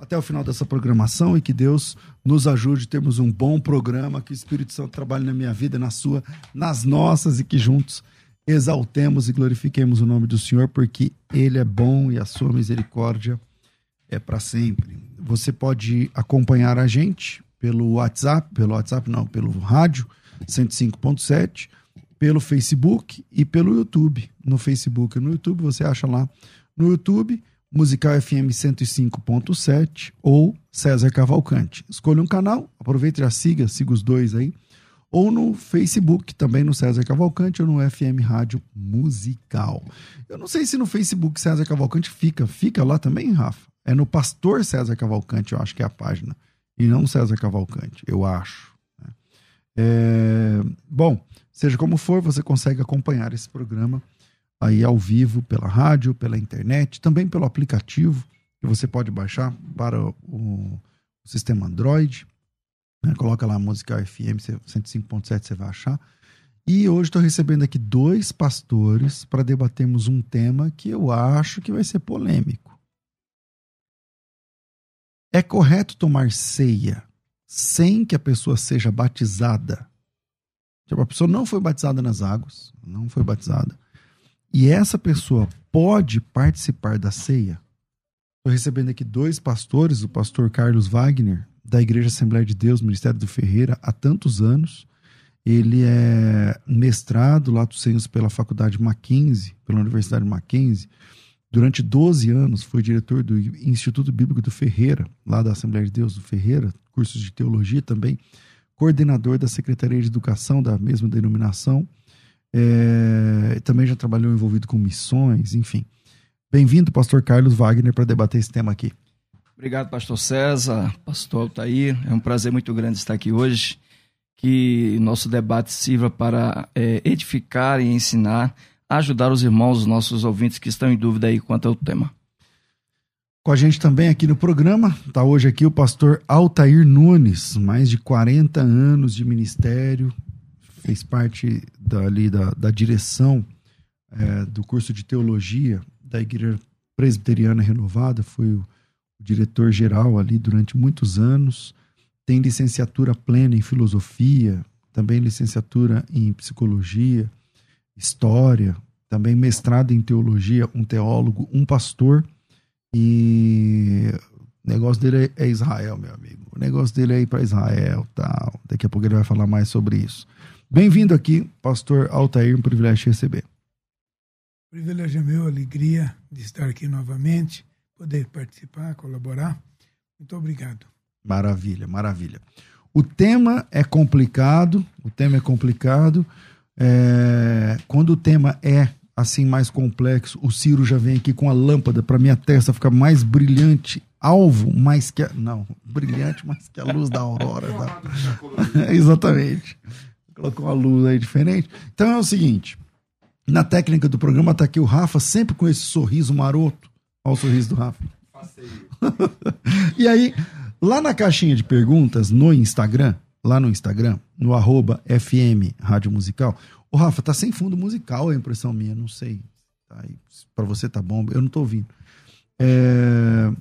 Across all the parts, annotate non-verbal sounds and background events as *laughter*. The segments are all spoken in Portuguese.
até o final dessa programação e que Deus nos ajude a termos um bom programa, que o Espírito Santo trabalhe na minha vida, na sua, nas nossas e que juntos exaltemos e glorifiquemos o nome do Senhor, porque Ele é bom e a sua misericórdia é para sempre. Você pode acompanhar a gente pelo WhatsApp, pelo WhatsApp não, pelo rádio 105.7, pelo Facebook e pelo YouTube. No Facebook e no YouTube você acha lá no YouTube Musical FM 105.7 ou César Cavalcante. Escolha um canal, aproveite e já siga, siga os dois aí. Ou no Facebook, também no César Cavalcante, ou no FM Rádio Musical. Eu não sei se no Facebook César Cavalcante fica. Fica lá também, Rafa? É no Pastor César Cavalcante, eu acho que é a página. E não César Cavalcante, eu acho. Né? É... Bom, seja como for, você consegue acompanhar esse programa aí ao vivo pela rádio, pela internet, também pelo aplicativo que você pode baixar para o, o sistema Android. Né? Coloca lá a música FM 105.7, você vai achar. E hoje estou recebendo aqui dois pastores para debatermos um tema que eu acho que vai ser polêmico. É correto tomar ceia sem que a pessoa seja batizada? Tipo, a pessoa não foi batizada nas águas, não foi batizada e essa pessoa pode participar da ceia. Estou recebendo aqui dois pastores, o pastor Carlos Wagner, da Igreja Assembleia de Deus, Ministério do Ferreira, há tantos anos. Ele é mestrado, lato senso, pela Faculdade Mackenzie, pela Universidade Mackenzie. Durante 12 anos foi diretor do Instituto Bíblico do Ferreira, lá da Assembleia de Deus do Ferreira, cursos de teologia também, coordenador da Secretaria de Educação da mesma denominação é, também já trabalhou envolvido com missões, enfim. Bem-vindo, pastor Carlos Wagner, para debater esse tema aqui. Obrigado, pastor César, pastor Altair. É um prazer muito grande estar aqui hoje. Que nosso debate sirva para é, edificar e ensinar, ajudar os irmãos, os nossos ouvintes que estão em dúvida aí quanto ao tema. Com a gente também aqui no programa, está hoje aqui o pastor Altair Nunes, mais de 40 anos de ministério, fez parte dali da, da direção é, do curso de teologia da Igreja Presbiteriana Renovada, foi o, o diretor geral ali durante muitos anos. Tem licenciatura plena em filosofia, também licenciatura em psicologia, história, também mestrado em teologia, um teólogo, um pastor. E o negócio dele é Israel, meu amigo. O negócio dele é ir para Israel, tal. Daqui a pouco ele vai falar mais sobre isso. Bem-vindo aqui, pastor Altair, um privilégio te receber. O privilégio é meu, alegria de estar aqui novamente, poder participar, colaborar. Muito obrigado. Maravilha, maravilha. O tema é complicado, o tema é complicado. É... Quando o tema é assim mais complexo, o Ciro já vem aqui com a lâmpada para minha testa ficar mais brilhante, alvo mais que a... não, brilhante mais que a luz da aurora. Da... *laughs* *laughs* Exatamente colocou uma luz aí diferente. Então é o seguinte: na técnica do programa tá aqui o Rafa, sempre com esse sorriso maroto. Olha o sorriso do Rafa. *laughs* e aí, lá na caixinha de perguntas, no Instagram, lá no Instagram, no arroba FM Rádio Musical, o Rafa, tá sem fundo musical, é a impressão minha, não sei. Tá, para você tá bom, eu não tô ouvindo. É,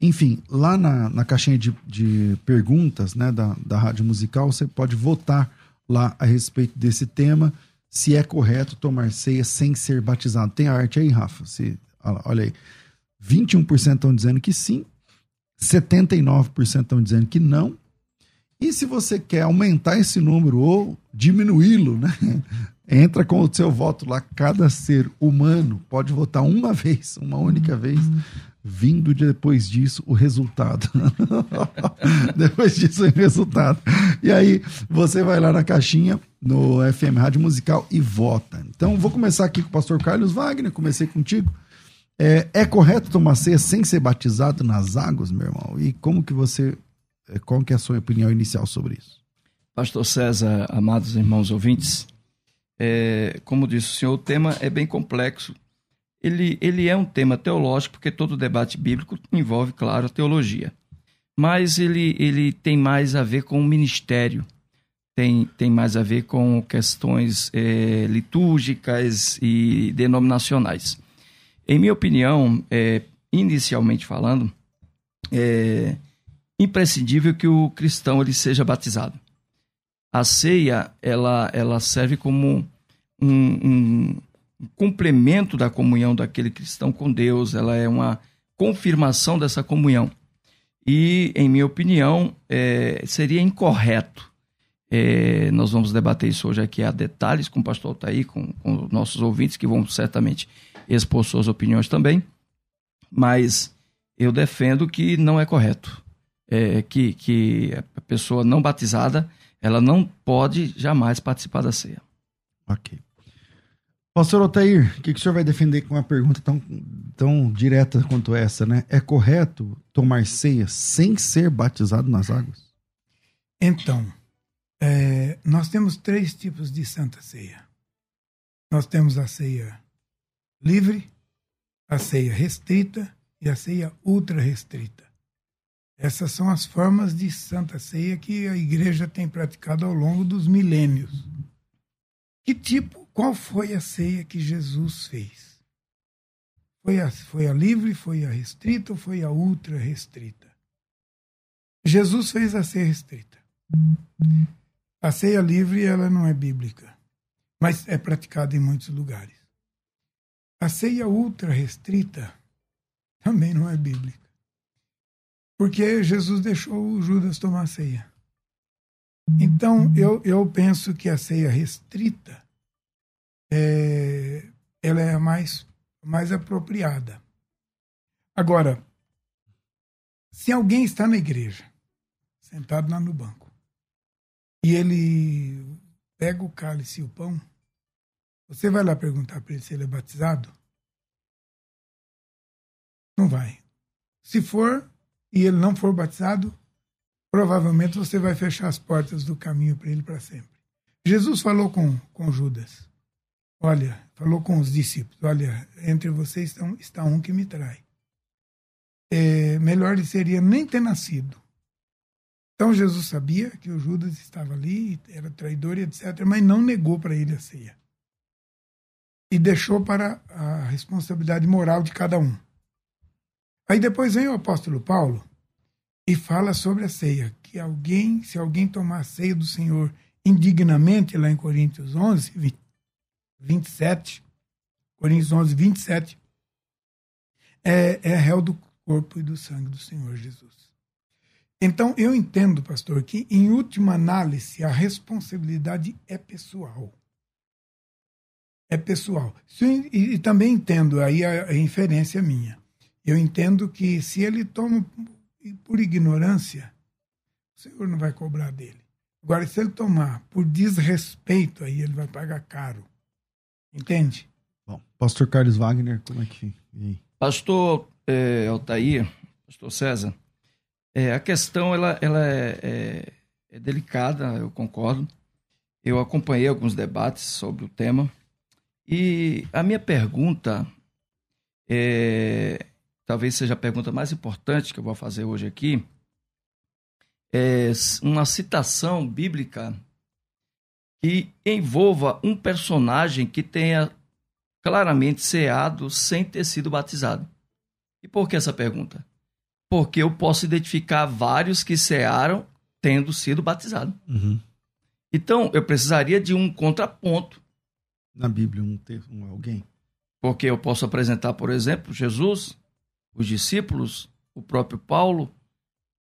enfim, lá na, na caixinha de, de perguntas né, da, da Rádio Musical, você pode votar lá a respeito desse tema, se é correto tomar ceia sem ser batizado. Tem arte aí, Rafa? Se, olha aí. 21% estão dizendo que sim, 79% estão dizendo que não. E se você quer aumentar esse número ou diminuí-lo, né? *laughs* Entra com o seu voto lá. Cada ser humano pode votar uma *laughs* vez, uma única vez, vindo de depois disso o resultado. *laughs* depois disso o resultado. E aí você vai lá na caixinha no FM Rádio Musical e vota. Então vou começar aqui com o pastor Carlos Wagner, comecei contigo. É, é correto tomar ceia sem ser batizado nas águas, meu irmão? E como que você É, qual que é a sua opinião inicial sobre isso? Pastor César, amados irmãos ouvintes, é, como disse o senhor, o tema é bem complexo. Ele, ele é um tema teológico, porque todo debate bíblico envolve, claro, a teologia. Mas ele, ele tem mais a ver com o ministério, tem, tem mais a ver com questões é, litúrgicas e denominacionais. Em minha opinião, é, inicialmente falando, é imprescindível que o cristão ele seja batizado. A ceia ela, ela serve como um, um, complemento da comunhão daquele cristão com Deus, ela é uma confirmação dessa comunhão. E, em minha opinião, é, seria incorreto. É, nós vamos debater isso hoje aqui a detalhes com o pastor Altair, com, com nossos ouvintes, que vão certamente expor suas opiniões também mas eu defendo que não é correto. É, que, que a pessoa não batizada ela não pode jamais participar da ceia. Ok. Pastor Otair, o que, que o senhor vai defender com uma pergunta tão, tão direta quanto essa, né? É correto tomar ceia sem ser batizado nas águas? Então, é, nós temos três tipos de santa ceia. Nós temos a ceia livre, a ceia restrita e a ceia ultra restrita. Essas são as formas de santa ceia que a igreja tem praticado ao longo dos milênios. Que tipo, qual foi a ceia que Jesus fez? Foi a, foi a livre, foi a restrita ou foi a ultra restrita? Jesus fez a ceia restrita. A ceia livre ela não é bíblica, mas é praticada em muitos lugares. A ceia ultra restrita também não é bíblica. Porque Jesus deixou o Judas tomar a ceia. Então, eu, eu penso que a ceia restrita é, ela é a mais, mais apropriada. Agora, se alguém está na igreja, sentado lá no banco, e ele pega o cálice e o pão, você vai lá perguntar para ele se ele é batizado? Não vai. Se for e ele não for batizado, provavelmente você vai fechar as portas do caminho para ele para sempre. Jesus falou com, com Judas. Olha, falou com os discípulos: Olha, entre vocês está um, está um que me trai. É, melhor lhe seria nem ter nascido. Então Jesus sabia que o Judas estava ali, era traidor e etc., mas não negou para ele a ceia e deixou para a responsabilidade moral de cada um. Aí depois vem o apóstolo Paulo e fala sobre a ceia, que alguém, se alguém tomar a ceia do Senhor indignamente, lá em Coríntios 11, 27, Coríntios 11, 27, é, é réu do corpo e do sangue do Senhor Jesus. Então, eu entendo, pastor, que em última análise a responsabilidade é pessoal é pessoal. E, e também entendo aí a, a, inferência minha. Eu entendo que se ele toma por ignorância, o Senhor não vai cobrar dele. Agora, se ele tomar por desrespeito, aí ele vai pagar caro. Entende? Bom, pastor Carlos Wagner, como é que. Pastor é, Altair, pastor César, é, a questão ela, ela é, é, é delicada, eu concordo. Eu acompanhei alguns debates sobre o tema e a minha pergunta, é, talvez seja a pergunta mais importante que eu vou fazer hoje aqui, é uma citação bíblica que envolva um personagem que tenha claramente ceado sem ter sido batizado. E por que essa pergunta? Porque eu posso identificar vários que cearam tendo sido batizados. Uhum. Então, eu precisaria de um contraponto na Bíblia um, um alguém? Porque eu posso apresentar, por exemplo, Jesus, os discípulos, o próprio Paulo,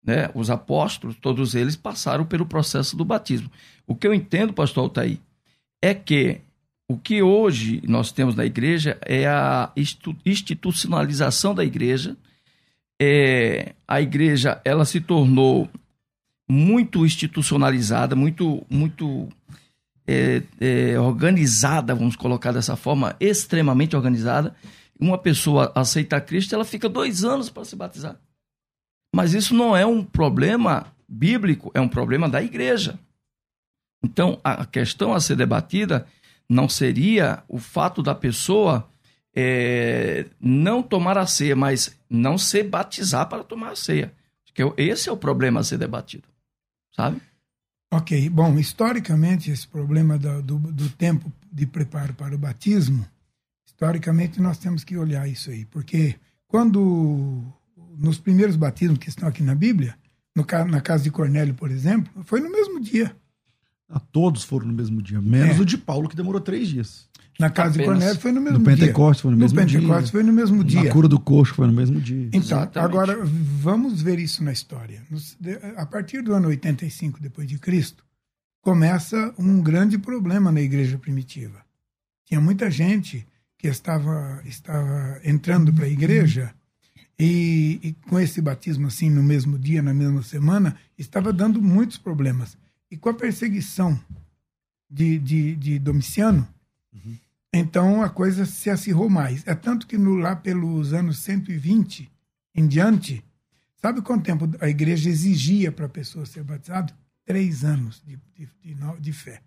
né, os apóstolos, todos eles passaram pelo processo do batismo. O que eu entendo, pastor Altair, é que o que hoje nós temos na igreja é a institucionalização da igreja. É, a igreja ela se tornou muito institucionalizada, muito, muito é, é, organizada, vamos colocar dessa forma, extremamente organizada. Uma pessoa aceita Cristo, ela fica dois anos para se batizar. Mas isso não é um problema bíblico, é um problema da igreja. Então, a questão a ser debatida não seria o fato da pessoa é, não tomar a ceia, mas não se batizar para tomar a ceia. Esse é o problema a ser debatido, sabe? Ok, bom, historicamente, esse problema do, do, do tempo de preparo para o batismo, historicamente nós temos que olhar isso aí, porque quando nos primeiros batismos que estão aqui na Bíblia, no, na casa de Cornélio, por exemplo, foi no mesmo dia. Ah, todos foram no mesmo dia, menos é. o de Paulo, que demorou três dias. Na casa Apenas. de Cornélio foi no mesmo no dia. No Pentecostes foi no mesmo no dia. No Pentecostes foi no mesmo dia. Na cura do coxo foi no mesmo dia. Então, Exatamente. agora vamos ver isso na história. A partir do ano 85 depois de Cristo, começa um grande problema na igreja primitiva. Tinha muita gente que estava estava entrando para a igreja e, e, com esse batismo assim no mesmo dia, na mesma semana, estava dando muitos problemas. E com a perseguição de, de, de Domiciano, uhum. então a coisa se acirrou mais. É tanto que no, lá pelos anos 120 em diante, sabe quanto tempo a igreja exigia para a pessoa ser batizada? Três anos de, de, de, de fé.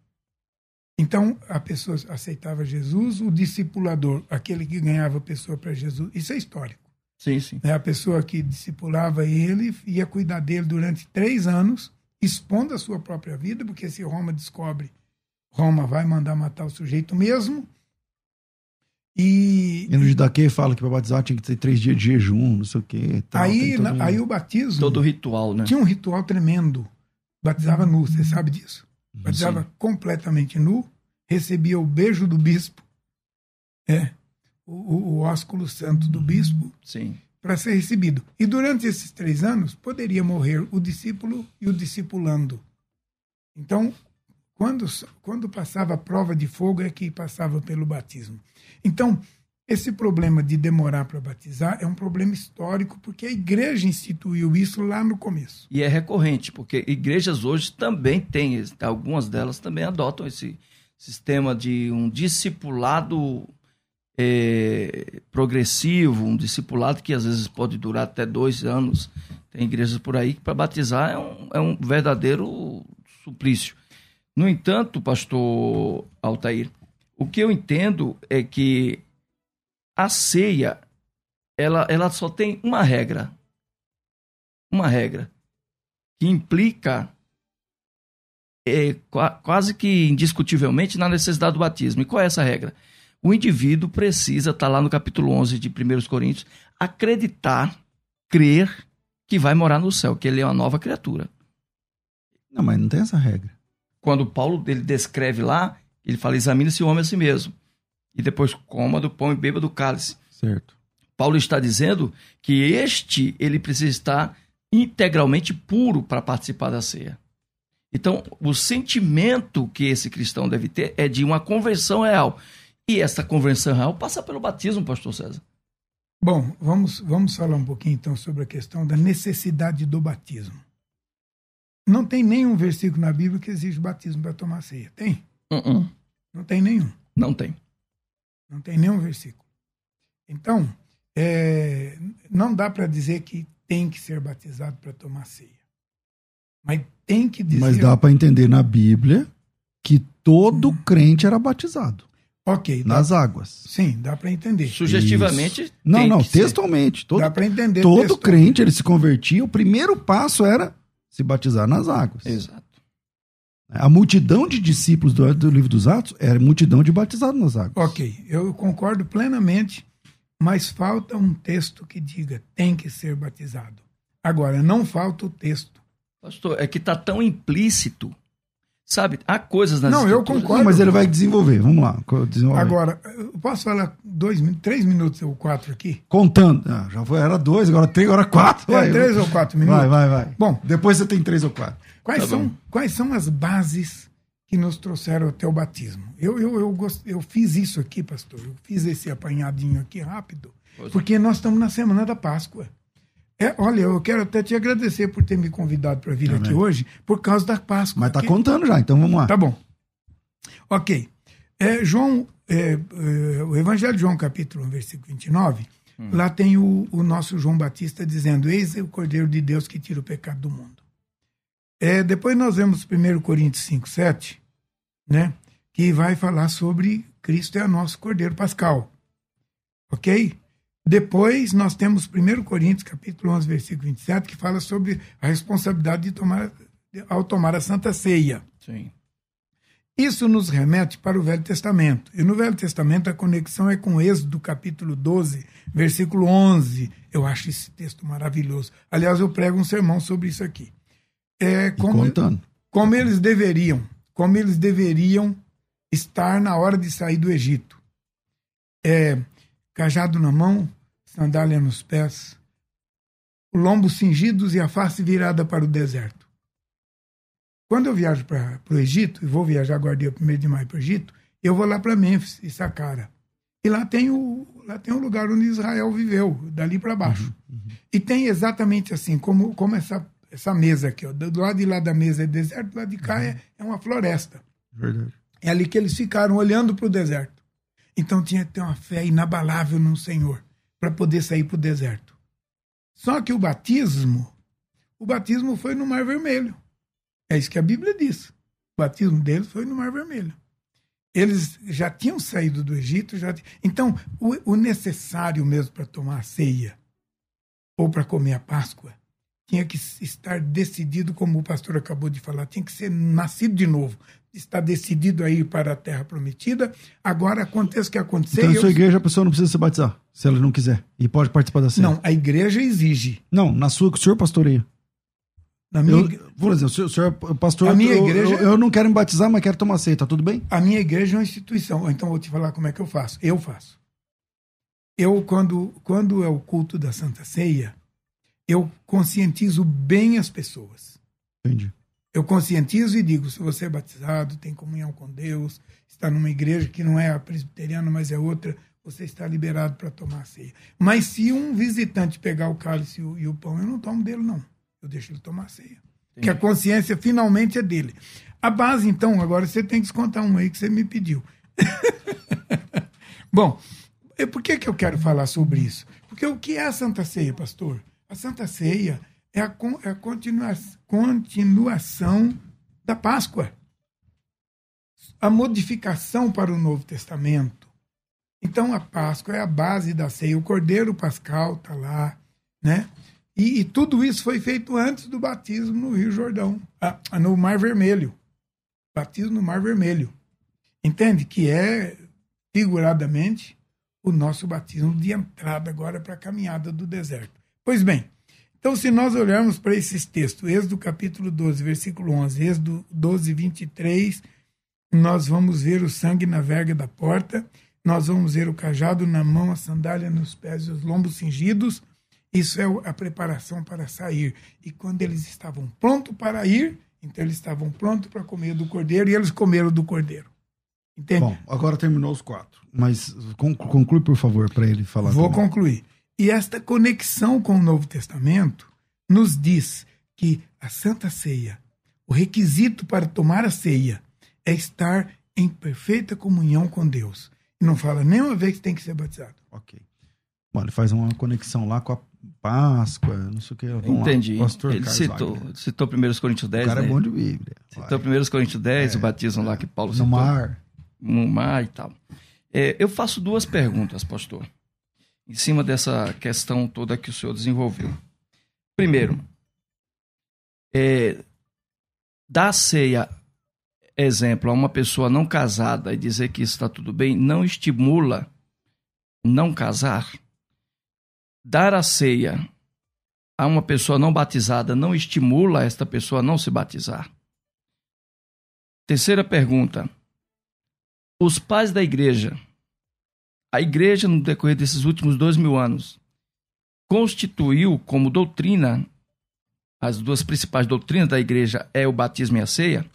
Então, a pessoa aceitava Jesus, o discipulador, aquele que ganhava a pessoa para Jesus, isso é histórico. Sim, sim. É a pessoa que discipulava ele, ia cuidar dele durante três anos, expondo a sua própria vida, porque se Roma descobre, Roma vai mandar matar o sujeito mesmo. E, e no Judaque fala que para batizar tinha que ter três dias de jejum, não sei o quê. Tal, aí, na, aí o batismo. Todo ritual, né? Tinha um ritual tremendo. Batizava nu, você sabe disso? Batizava Sim. completamente nu, recebia o beijo do bispo. É o, o ósculo santo do bispo para ser recebido. E durante esses três anos poderia morrer o discípulo e o discipulando. Então, quando, quando passava a prova de fogo é que passava pelo batismo. Então, esse problema de demorar para batizar é um problema histórico, porque a igreja instituiu isso lá no começo. E é recorrente, porque igrejas hoje também têm, algumas delas também adotam esse sistema de um discipulado é, progressivo, um discipulado que às vezes pode durar até dois anos. Tem igrejas por aí que para batizar é um, é um verdadeiro suplício. No entanto, pastor Altair, o que eu entendo é que a ceia ela, ela só tem uma regra. Uma regra que implica é, quase que indiscutivelmente na necessidade do batismo. E qual é essa regra? O indivíduo precisa, está lá no capítulo 11 de 1 Coríntios, acreditar, crer que vai morar no céu, que ele é uma nova criatura. Não, mas não tem essa regra. Quando Paulo ele descreve lá, ele fala: examine-se o homem a si mesmo. E depois coma do pão e beba do cálice. Certo. Paulo está dizendo que este ele precisa estar integralmente puro para participar da ceia. Então, o sentimento que esse cristão deve ter é de uma conversão real. E essa conversão real passa pelo batismo, pastor César. Bom, vamos, vamos falar um pouquinho então sobre a questão da necessidade do batismo. Não tem nenhum versículo na Bíblia que exige batismo para tomar ceia. Tem? Uh -uh. Não tem nenhum. Não tem. Não tem nenhum versículo. Então, é, não dá para dizer que tem que ser batizado para tomar ceia. Mas tem que dizer. Mas dá para entender na Bíblia que todo hum. crente era batizado. Ok. Nas dá, águas. Sim, dá para entender. Sugestivamente. Isso. Não, não, textualmente. Todo, dá para entender. Todo crente, ele se convertia, o primeiro passo era se batizar nas águas. Exato. A multidão de discípulos do, do livro dos Atos era multidão de batizados nas águas. Ok, eu concordo plenamente, mas falta um texto que diga tem que ser batizado. Agora, não falta o texto. Pastor, é que está tão implícito Sabe, há coisas nas Não, eu concordo. Não, mas ele vai desenvolver. Vamos lá. Agora, eu posso falar dois, três minutos ou quatro aqui? Contando. Ah, já foi, era dois, agora três, agora quatro. Vai, três ou quatro minutos? Vai, vai, vai. Bom, depois você tem três ou quatro. Quais, tá são, quais são as bases que nos trouxeram até o batismo? Eu, eu, eu, gost... eu fiz isso aqui, pastor. Eu fiz esse apanhadinho aqui rápido, pois porque nós estamos na semana da Páscoa. É, olha, eu quero até te agradecer por ter me convidado para vir aqui hoje, por causa da Páscoa. Mas tá contando já, então vamos lá. Tá bom. Ok. É, João, é, é, o Evangelho de João, capítulo 1, versículo 29, hum. lá tem o, o, nosso João Batista dizendo: Eis o Cordeiro de Deus que tira o pecado do mundo. É, depois nós vemos 1 Coríntios 5, 7, né? Que vai falar sobre Cristo é o nosso Cordeiro Pascal. Ok? Depois nós temos 1 Coríntios, capítulo 11, versículo 27, que fala sobre a responsabilidade de tomar, ao tomar a Santa Ceia. Sim. Isso nos remete para o Velho Testamento. E no Velho Testamento a conexão é com Êxodo, capítulo 12, versículo 11. Eu acho esse texto maravilhoso. Aliás, eu prego um sermão sobre isso aqui. É como, contando. como eles deveriam, como eles deveriam estar na hora de sair do Egito. É, cajado na mão, sandália nos pés, o lombo cingidos e a face virada para o deserto. Quando eu viajo para o Egito, e vou viajar agora dia 1 de maio para o Egito, eu vou lá para Mênfis e Saqqara. E lá tem o lá tem o lugar onde Israel viveu, dali para baixo. Uhum, uhum. E tem exatamente assim, como, como essa, essa mesa aqui. Ó. Do lado de lá da mesa é deserto, do lado de cá uhum. é, é uma floresta. Verdade. É ali que eles ficaram olhando para o deserto. Então tinha que ter uma fé inabalável no Senhor para poder sair para o deserto. Só que o batismo, o batismo foi no Mar Vermelho. É isso que a Bíblia diz. O batismo deles foi no Mar Vermelho. Eles já tinham saído do Egito, já então o, o necessário mesmo para tomar a ceia ou para comer a Páscoa tinha que estar decidido, como o pastor acabou de falar, tinha que ser nascido de novo, está decidido a ir para a terra prometida. Agora aconteça o que acontecer. Então, na sua igreja a pessoa não precisa se batizar, se ela não quiser, e pode participar da ceia. Não, a igreja exige. Não, na sua que o senhor pastoreia. Na minha eu, por exemplo, o senhor é pastor, a minha eu, igreja, eu, eu, não quero me batizar, mas quero tomar ceia, tá tudo bem? A minha igreja é uma instituição, então vou te falar como é que eu faço. Eu faço. Eu, quando, quando é o culto da Santa Ceia, eu conscientizo bem as pessoas. Entendi. Eu conscientizo e digo: se você é batizado, tem comunhão com Deus, está numa igreja que não é a presbiteriana, mas é outra, você está liberado para tomar a ceia. Mas se um visitante pegar o cálice e o, pão, eu não tomo dele, não eu deixo ele tomar ceia. Sim. Que a consciência finalmente é dele. A base, então, agora você tem que descontar um aí que você me pediu. *laughs* Bom, por que, que eu quero falar sobre isso? Porque o que é a Santa Ceia, pastor? A Santa Ceia é a, é a continua, continuação da Páscoa. A modificação para o Novo Testamento. Então, a Páscoa é a base da ceia. O Cordeiro Pascal está lá, né? E, e, tudo isso foi feito antes do batismo no Rio Jordão, no Mar Vermelho. Batismo no Mar Vermelho. Entende? Que é, figuradamente, o nosso batismo de entrada agora para a caminhada do deserto. Pois bem, então se nós olharmos para esses textos, Êxodo capítulo 12, versículo 11, Êxodo 12, 23, nós vamos ver o sangue na verga da porta, nós vamos ver o cajado na mão, a sandália nos pés e os lombos cingidos, isso é a preparação para sair. E quando eles estavam prontos para ir, então eles estavam prontos para comer do cordeiro e eles comeram do cordeiro. Entende? Bom, agora terminou os quatro. Mas conclui, por favor, para ele falar. Vou também. concluir. E esta conexão com o Novo Testamento nos diz que a Santa Ceia, o requisito para tomar a ceia, é estar em perfeita comunhão com Deus. E não fala nenhuma vez que tem que ser batizado. Ok. Bom, ele faz uma conexão lá com a Páscoa, não sei o que. Vamos Entendi. Lá, ele citou, citou 1 Coríntios 10. O cara né? é bom de Bíblia. Citou 1 Coríntios 10, é, o batismo lá que Paulo citou. No mar. No mar e tal. É, eu faço duas perguntas, pastor, em cima dessa questão toda que o senhor desenvolveu. Primeiro, é, dar ceia, exemplo, a uma pessoa não casada e dizer que está tudo bem, não estimula não casar? dar a ceia a uma pessoa não batizada não estimula esta pessoa a não se batizar? Terceira pergunta. Os pais da igreja, a igreja, no decorrer desses últimos dois mil anos, constituiu como doutrina, as duas principais doutrinas da igreja é o batismo e a ceia,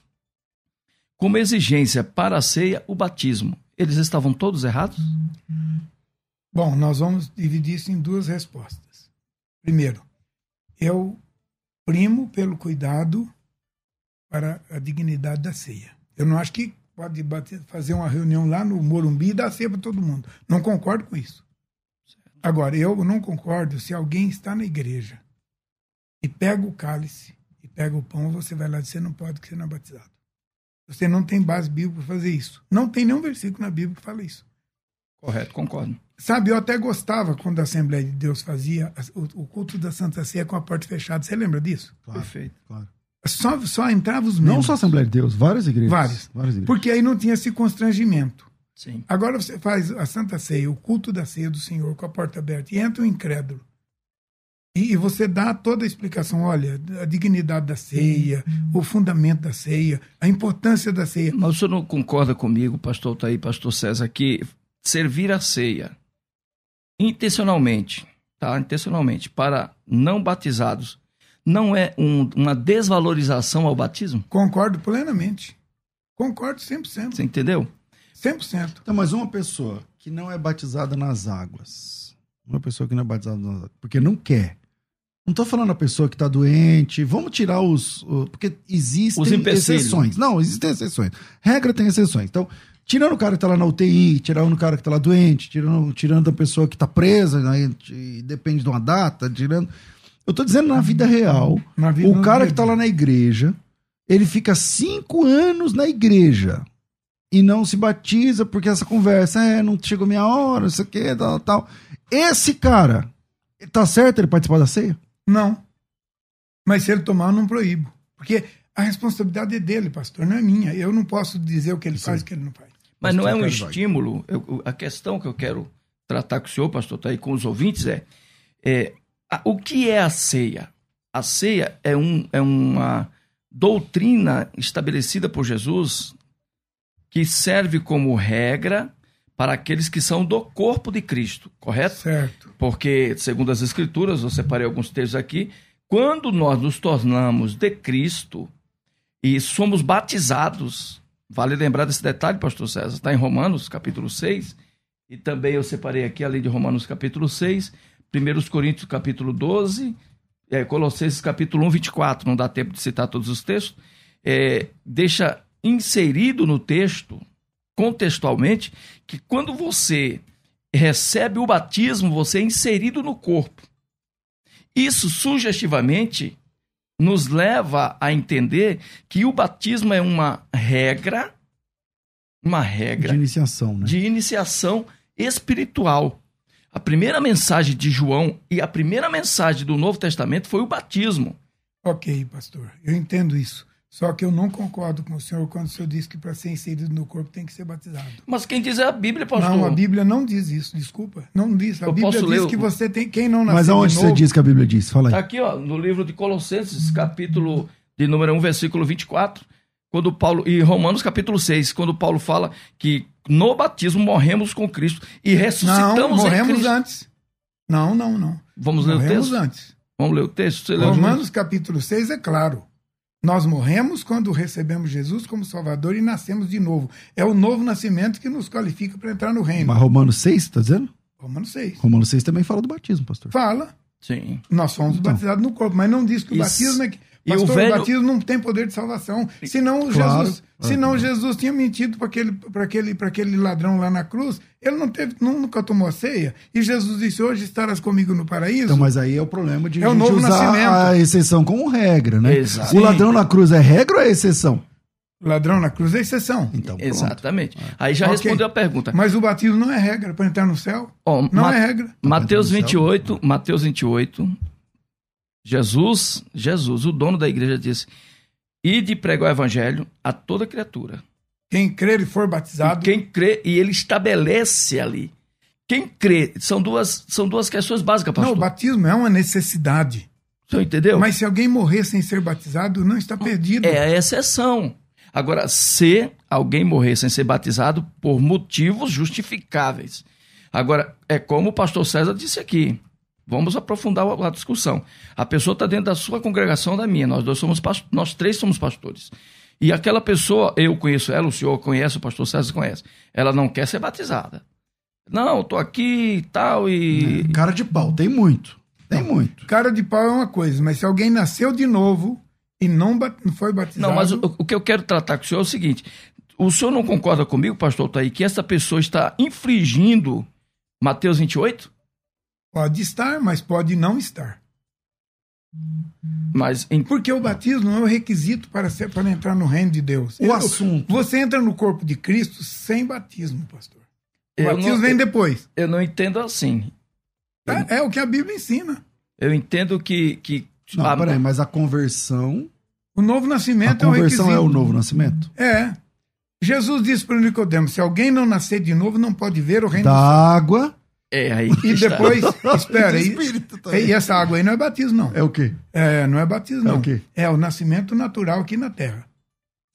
como exigência para a ceia, o batismo. Eles estavam todos errados? Bom, nós vamos dividir isso em duas respostas. Primeiro, eu primo pelo cuidado para a dignidade da ceia. Eu não acho que pode bater, fazer uma reunião lá no Morumbi e dar ceia para todo mundo. Não concordo com isso. Agora, eu não concordo se alguém está na igreja e pega o cálice e pega o pão, você vai lá e você não pode, porque você não é batizado. Você não tem base bíblica para fazer isso. Não tem nenhum versículo na Bíblia que fala isso. Correto, concordo. Sabe, eu até gostava quando a Assembleia de Deus fazia o, culto da Santa Ceia com a porta fechada. Você lembra disso? Claro, Perfeito. Claro. Só, só entrava os membros. Não só a Assembleia de Deus, várias igrejas. Várias. várias igrejas. Porque aí não tinha esse constrangimento. Sim. Agora você faz a Santa Ceia, o culto da ceia do Senhor com a porta aberta e entra o incrédulo. E, e você dá toda a explicação, olha, a dignidade da ceia, o fundamento da ceia, a importância da ceia. Mas o senhor não concorda comigo, pastor Taí, pastor César, que servir a ceia intencionalmente, tá? Intencionalmente, para não batizados, não é um, uma desvalorização ao batismo? Concordo plenamente. Concordo 100%. Você entendeu? 100%. Então, mas uma pessoa que não é batizada nas águas, uma pessoa que não é batizada nas águas, porque não quer, não estou falando a pessoa que está doente. Vamos tirar os. Porque existem os exceções. Não, existem exceções. Regra tem exceções. Então, tirando o cara que está lá na UTI, tirando o cara que está lá doente, tirando, tirando a pessoa que está presa, né, depende de uma data, tirando. Eu estou dizendo na vida real. Na vida o cara que está lá na igreja, ele fica cinco anos na igreja e não se batiza porque essa conversa é, não chegou minha hora, isso aqui, tal, tal. Esse cara, tá certo ele participar da ceia? Não. Mas se ele tomar, eu não proíbo. Porque a responsabilidade é dele, pastor, não é minha. Eu não posso dizer o que ele Sim. faz e o que ele não faz. Mas não é um estímulo. Eu, a questão que eu quero tratar com o senhor, pastor, tá aí com os ouvintes é, é o que é a ceia? A ceia é, um, é uma doutrina estabelecida por Jesus que serve como regra para aqueles que são do corpo de Cristo, correto? Certo. Porque, segundo as Escrituras, eu separei alguns textos aqui, quando nós nos tornamos de Cristo e somos batizados, vale lembrar desse detalhe, pastor César, está em Romanos capítulo 6, e também eu separei aqui, além de Romanos capítulo 6, 1 Coríntios capítulo 12, é, Colossenses capítulo 1, 24, não dá tempo de citar todos os textos, é, deixa inserido no texto contextualmente que quando você recebe o batismo, você é inserido no corpo. Isso sugestivamente nos leva a entender que o batismo é uma regra, uma regra de iniciação, né? de iniciação espiritual. A primeira mensagem de João e a primeira mensagem do Novo Testamento foi o batismo. Ok, pastor, eu entendo isso. Só que eu não concordo com o senhor quando o senhor diz que para ser inserido no corpo tem que ser batizado. Mas quem diz é a Bíblia, pastor. Não, a Bíblia não diz isso, desculpa. Não diz. A eu Bíblia diz ler... que você tem. Quem não nasceu Mas aonde novo... você diz que a Bíblia diz? Fala aí. Tá aqui, ó, no livro de Colossenses, capítulo de número 1, versículo 24. Quando Paulo, e Romanos capítulo 6, quando Paulo fala que no batismo morremos com Cristo e ressuscitamos não, morremos antes. Não, não, não. Vamos ler morremos o texto? antes. Vamos ler o texto? Você Romanos capítulo 6 é claro. Nós morremos quando recebemos Jesus como Salvador e nascemos de novo. É o novo nascimento que nos qualifica para entrar no reino. Mas Romanos 6, está dizendo? Romanos 6. Romanos 6 também fala do batismo, pastor. Fala. Sim. Nós somos então. batizados no corpo, mas não diz que o Isso. batismo é que Pastor, o, velho... o batismo não tem poder de salvação. Senão, claro. Jesus, senão Jesus tinha mentido para aquele, aquele, aquele ladrão lá na cruz. Ele não teve, nunca tomou a ceia. E Jesus disse: Hoje estarás comigo no paraíso. Então, mas aí é o problema de é o novo usar nascimento. a exceção como regra, né? Exato. O ladrão na cruz é regra ou é exceção? Ladrão na cruz é exceção. Então, Exatamente. Aí já okay. respondeu a pergunta. Mas o batismo não é regra para entrar no céu? Oh, não Ma é regra. Mateus 28, Mateus 28, Jesus, Jesus, o dono da igreja, disse: Ide pregar o evangelho a toda criatura. Quem crer e for batizado. E quem crê, e ele estabelece ali. Quem crê, são duas, são duas questões básicas, pastor. Não, o batismo é uma necessidade. Senhor entendeu? Mas se alguém morrer sem ser batizado, não está perdido. É a exceção. Agora, se alguém morrer sem ser batizado por motivos justificáveis. Agora, é como o pastor César disse aqui. Vamos aprofundar a discussão. A pessoa está dentro da sua congregação, da minha. Nós dois somos nós três somos pastores. E aquela pessoa, eu conheço ela, o senhor conhece, o pastor César conhece. Ela não quer ser batizada. Não, estou aqui e tal e é, cara de pau, tem muito. Tem não, muito. Cara de pau é uma coisa, mas se alguém nasceu de novo e não, foi batizado. Não, mas o, o que eu quero tratar com o senhor é o seguinte: o senhor não concorda comigo, pastor Taí, que essa pessoa está infringindo Mateus 28? Pode estar, mas pode não estar. Mas em... Porque o batismo não é o requisito para, ser, para entrar no reino de Deus. O assunto. Você entra no corpo de Cristo sem batismo, pastor. O Eu batismo não- vem depois. eu não entendo assim. É, é o que a Bíblia ensina. Eu entendo que. que Não, a- peraí, mas a conversão. O novo A nascimento é o conversão requisito. é o novo nascimento? É. Jesus disse para Nicodemo: se alguém não nascer de novo, não pode ver o reino Da do água É, aí. E depois, *laughs* espera, e, Espírito também. e essa água aí não é batismo, não. É o quê? É, não é batismo, É não. o quê? É o nascimento natural aqui na terra.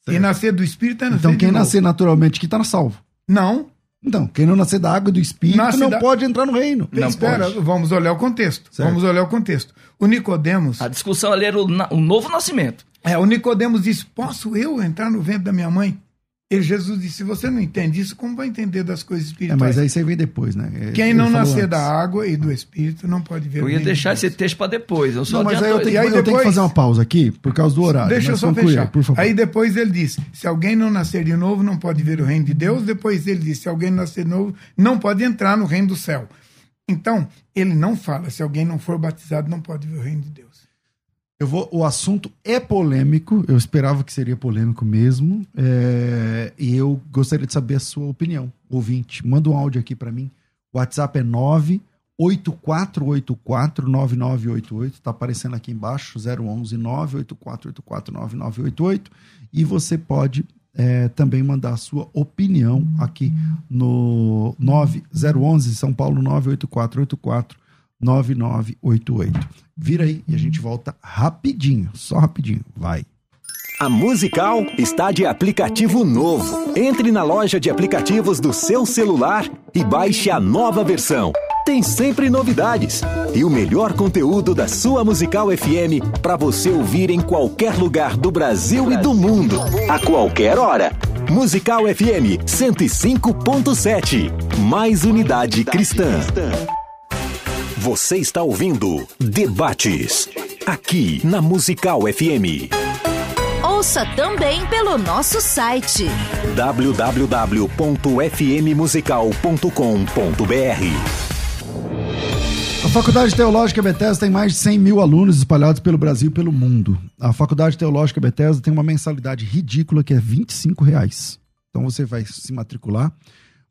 Certo. E nascer do Espírito é nascer Então de quem novo. nascer naturalmente aqui tá salvo. Não, Então, quem não nascer da água e do espírito Nasce não da- pode entrar no reino. Não espera, pode. vamos olhar o contexto. Certo. Vamos olhar o contexto. O Nicodemos, A discussão ali era o, na- o novo nascimento. é, o Nicodemos disse: "Posso eu entrar no ventre da minha mãe?" E Jesus disse: "Se você não entende isso, como vai entender das coisas É, espirituais?" mas aí você vem depois, né? É, Quem não nascer antes. da água e do Espírito não pode ver. Eu o ia reino de deixar Deus. esse texto para depois. Eu só Não, mas aí eu tenho, aí eu tenho que fazer uma pausa aqui por causa do horário. Deixa eu só conclui aí, fechar. por favor. Aí depois ele disse: se alguém não nascer de novo, não pode ver o reino de Deus. Depois ele disse: se alguém nascer de novo, não pode entrar no reino do céu. Então, ele não fala: se alguém não for batizado, não pode ver o reino de Deus. Eu vou, o assunto é polêmico, eu esperava que seria polêmico mesmo, é, e eu gostaria de saber a sua opinião, ouvinte. Manda um áudio aqui para mim. O WhatsApp é 984849988, tá aparecendo aqui embaixo, 011 984849988, e você pode é, também mandar a sua opinião aqui no 9011 São Paulo 98484 9988. Vira aí e a gente volta rapidinho, só rapidinho, vai. A Musical está de aplicativo novo. Entre na loja de aplicativos do seu celular e baixe a nova versão. Tem sempre novidades e o melhor conteúdo da sua Musical FM para você ouvir em qualquer lugar do Brasil e do mundo, a qualquer hora. Musical FM 105.7. Mais unidade cristã. Você está ouvindo Debates aqui na Musical FM. Ouça também pelo nosso site. www.fmmusical.com.br A Faculdade Teológica Bethesda tem mais de 100 mil alunos espalhados pelo Brasil e pelo mundo. A Faculdade Teológica Bethesda tem uma mensalidade ridícula que é 25 reais. Então você vai se matricular.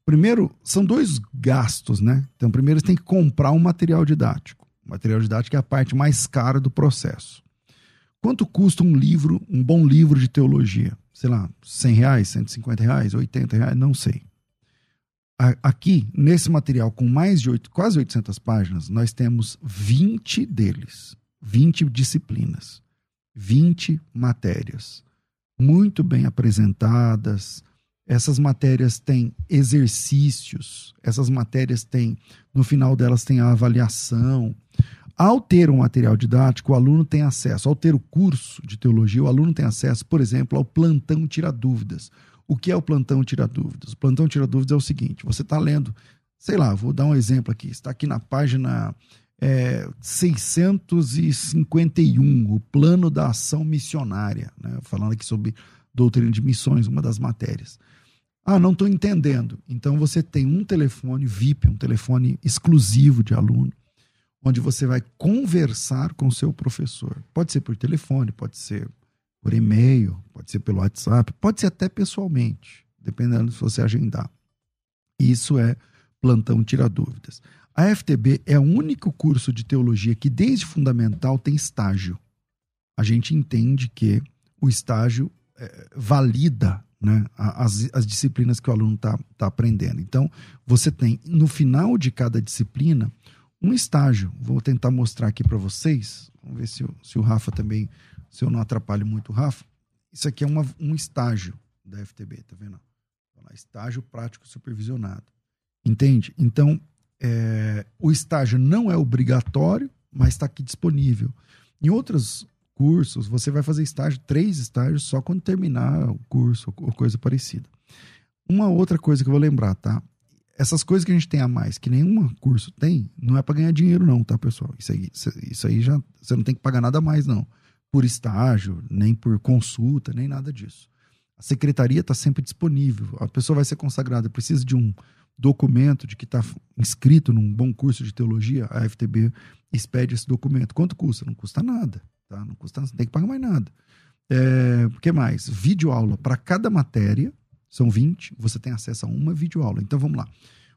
Primeiro, são dois gastos, né? Então, primeiro você tem que comprar um material didático. O material didático é a parte mais cara do processo. Quanto custa um livro, um bom livro de teologia? Sei lá, 100 reais, 150 reais, 80 reais, não sei. Aqui, nesse material com mais de oito, quase 800 páginas, nós temos 20 deles, 20 disciplinas, 20 matérias, muito bem apresentadas. Essas matérias têm exercícios, essas matérias têm, no final delas tem a avaliação. Ao ter um material didático, o aluno tem acesso, ao ter o curso de teologia, o aluno tem acesso, por exemplo, ao plantão tira dúvidas. O que é o plantão tira dúvidas? O plantão tira dúvidas é o seguinte: você está lendo, sei lá, vou dar um exemplo aqui, está aqui na página é, 651, o plano da ação missionária, né? falando aqui sobre doutrina de missões, uma das matérias. Ah, não estou entendendo. Então você tem um telefone VIP, um telefone exclusivo de aluno, onde você vai conversar com o seu professor. Pode ser por telefone, pode ser por e-mail, pode ser pelo WhatsApp, pode ser até pessoalmente, dependendo se você agendar. Isso é plantão tira dúvidas. A FTB é o único curso de teologia que desde fundamental tem estágio. A gente entende que o estágio eh, valida né, as, as disciplinas que o aluno está tá aprendendo. Então, você tem no final de cada disciplina um estágio. Vou tentar mostrar aqui para vocês. Vamos ver se, o- se o Rafa também, se eu não atrapalho muito o Rafa. Isso aqui é uma- um estágio da FTB, tá vendo? Estágio prático supervisionado. Entende? Então, é, o estágio não é obrigatório, mas está aqui disponível. Em outros cursos, você vai fazer estágio, três estágios, só quando terminar o curso ou coisa parecida. Uma outra coisa que eu vou lembrar, tá? Essas coisas que a gente tem a mais, que nenhum curso tem, não é para ganhar dinheiro, não, tá, pessoal? Isso aí, isso, aí já. Você não tem que pagar nada mais, não. Por estágio, nem por consulta, nem nada disso. A secretaria está sempre disponível. A pessoa vai ser consagrada, precisa de um, documento de que está inscrito num bom curso de teologia, a FTB expede esse documento. Quanto custa? Não custa nada, tá? Não custa, não tem que pagar mais nada. É, o que mais? Vídeo aula para cada matéria, são 20, você tem acesso a uma vídeo aula. Então vamos lá.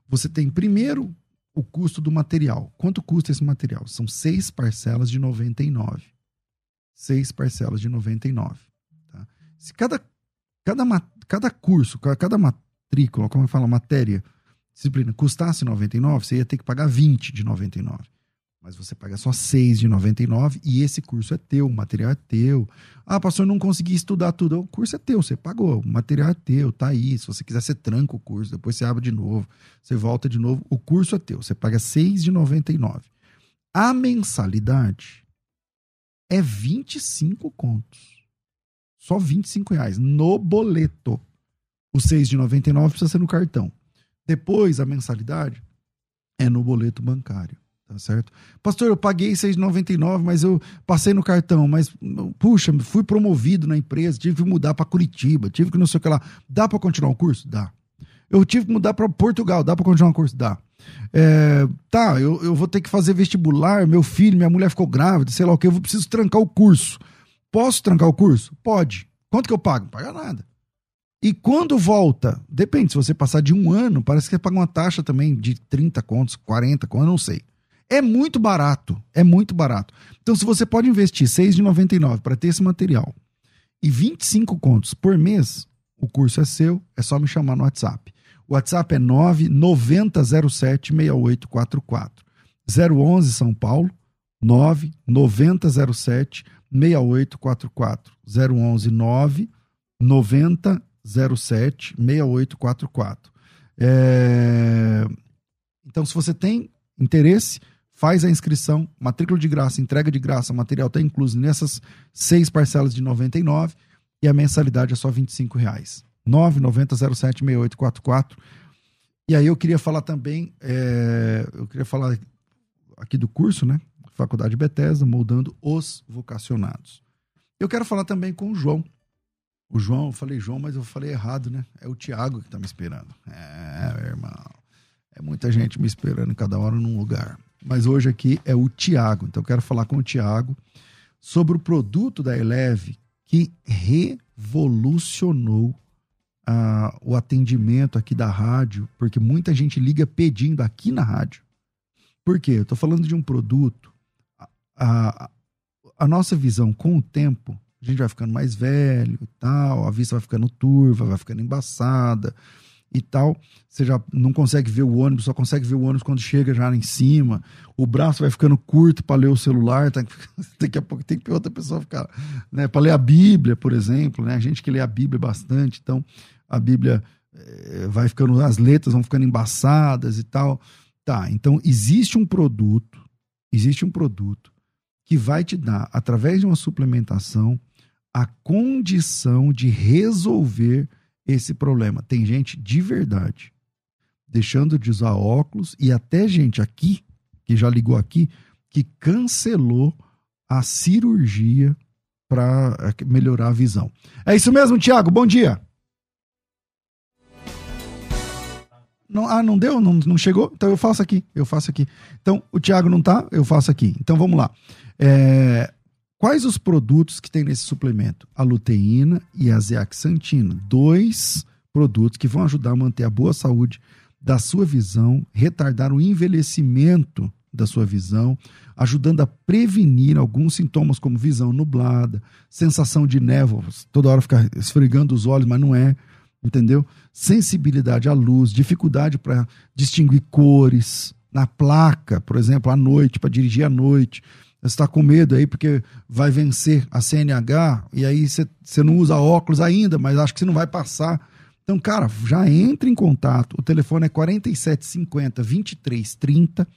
Você tem primeiro o custo do material. Quanto custa esse material? São seis parcelas de 99. Seis parcelas de 99. Tá? Se cada, cada, cada curso, cada matrícula, como fala, matéria, disciplina, custasse 99, você ia ter que pagar 20 de 99 mas você paga só 6 de 99 e esse curso é teu, o material é teu. Ah, pastor, não consegui estudar tudo. O curso é teu, você pagou, o material é teu, tá aí. Se você quiser, você tranca o curso, depois você abre de novo, você volta de novo. O curso é teu, você paga 6 de 99. A mensalidade é 25 contos. Só 25 reais no boleto. O 6 de 99 precisa ser no cartão. Depois, a mensalidade é no boleto bancário. Tá certo? Pastor, eu paguei 6,99, mas eu passei no cartão, mas puxa, fui promovido na empresa, tive que mudar para Curitiba, tive que não sei o que lá. Dá para continuar o curso? Dá. Eu tive que mudar para Portugal, dá para continuar o curso? Dá. É, tá, eu, eu vou ter que fazer vestibular, meu filho, minha mulher ficou grávida, sei lá o que, eu preciso trancar o curso. Posso trancar o curso? Pode. Quanto que eu pago? Não paga nada. E quando volta, depende, se você passar de um ano, parece que você paga uma taxa também de 30 contos, 40 contos, eu não sei. É muito barato, é muito barato. Então, se você pode investir R$ 6,99 para ter esse material e 25 contos por mês, o curso é seu, é só me chamar no WhatsApp. O WhatsApp é 990076844. 011 São Paulo, 99007 6844. 011 99007 6844. É... Então, se você tem interesse, faz a inscrição, matrícula de graça, entrega de graça, material está incluso nessas seis parcelas de 99 e a mensalidade é só 25 reais. 990076844. E aí eu queria falar também, é, eu queria falar aqui do curso, né? Faculdade Bethesda, moldando os vocacionados. Eu quero falar também com o João. O João, eu falei João, mas eu falei errado, né? É o Tiago que está me esperando. É, meu irmão. É muita gente me esperando cada hora num lugar mas hoje aqui é o Tiago. Então eu quero falar com o Tiago sobre o produto da Eleve que revolucionou uh, o atendimento aqui da rádio, porque muita gente liga pedindo aqui na rádio. Por quê? Eu estou falando de um produto. A, a, a nossa visão com o tempo, a gente vai ficando mais velho e tal, a vista vai ficando turva, vai ficando embaçada e tal. Você já não consegue ver o ônibus, só consegue ver o ônibus quando chega já em cima. O braço vai ficando curto para ler o celular. Tá? *laughs* Daqui a pouco tem que outra pessoa ficar. Né? Para ler a Bíblia, por exemplo. Né? A gente que lê a Bíblia bastante, então a Bíblia é, vai ficando. As letras vão ficando embaçadas e tal. Tá, então existe um produto, existe um produto que vai te dar, através de uma suplementação, a condição de resolver esse problema. Tem gente de verdade deixando de usar óculos e até gente aqui, que já ligou aqui, que cancelou a cirurgia para é, melhorar a visão. É isso mesmo, Tiago. Bom dia. Não, ah, não deu? Não, não chegou? Então eu faço aqui. Eu faço aqui. Então, o Tiago não tá, eu faço aqui. Então vamos lá. É, Quais os produtos que tem nesse suplemento? A luteína e a zeaxantina, dois produtos que vão ajudar a manter a boa saúde da sua visão, retardar o envelhecimento da sua visão, ajudando a prevenir alguns sintomas como visão nublada, sensação de névoa, toda hora ficar esfregando os olhos, mas não é, entendeu? Sensibilidade à luz, dificuldade para distinguir cores na placa, por exemplo, à noite, para dirigir à noite está com medo aí porque vai vencer a CNH e aí você não usa óculos ainda, mas acho que você não vai passar. Então, cara, já entre em contato. O telefone é 4750 2330,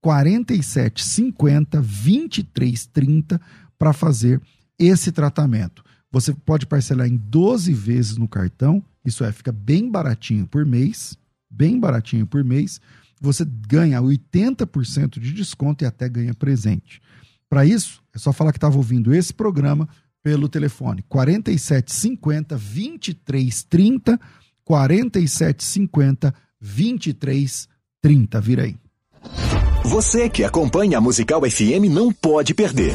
4750 2330 para fazer esse tratamento. Você pode parcelar em 12 vezes no cartão, isso é, fica bem baratinho por mês, bem baratinho por mês. Você ganha 80% de desconto e até ganha presente. Para isso, é só falar que estava ouvindo esse programa pelo telefone 4750 2330 4750 2330. Vira aí. Você que acompanha a Musical FM não pode perder.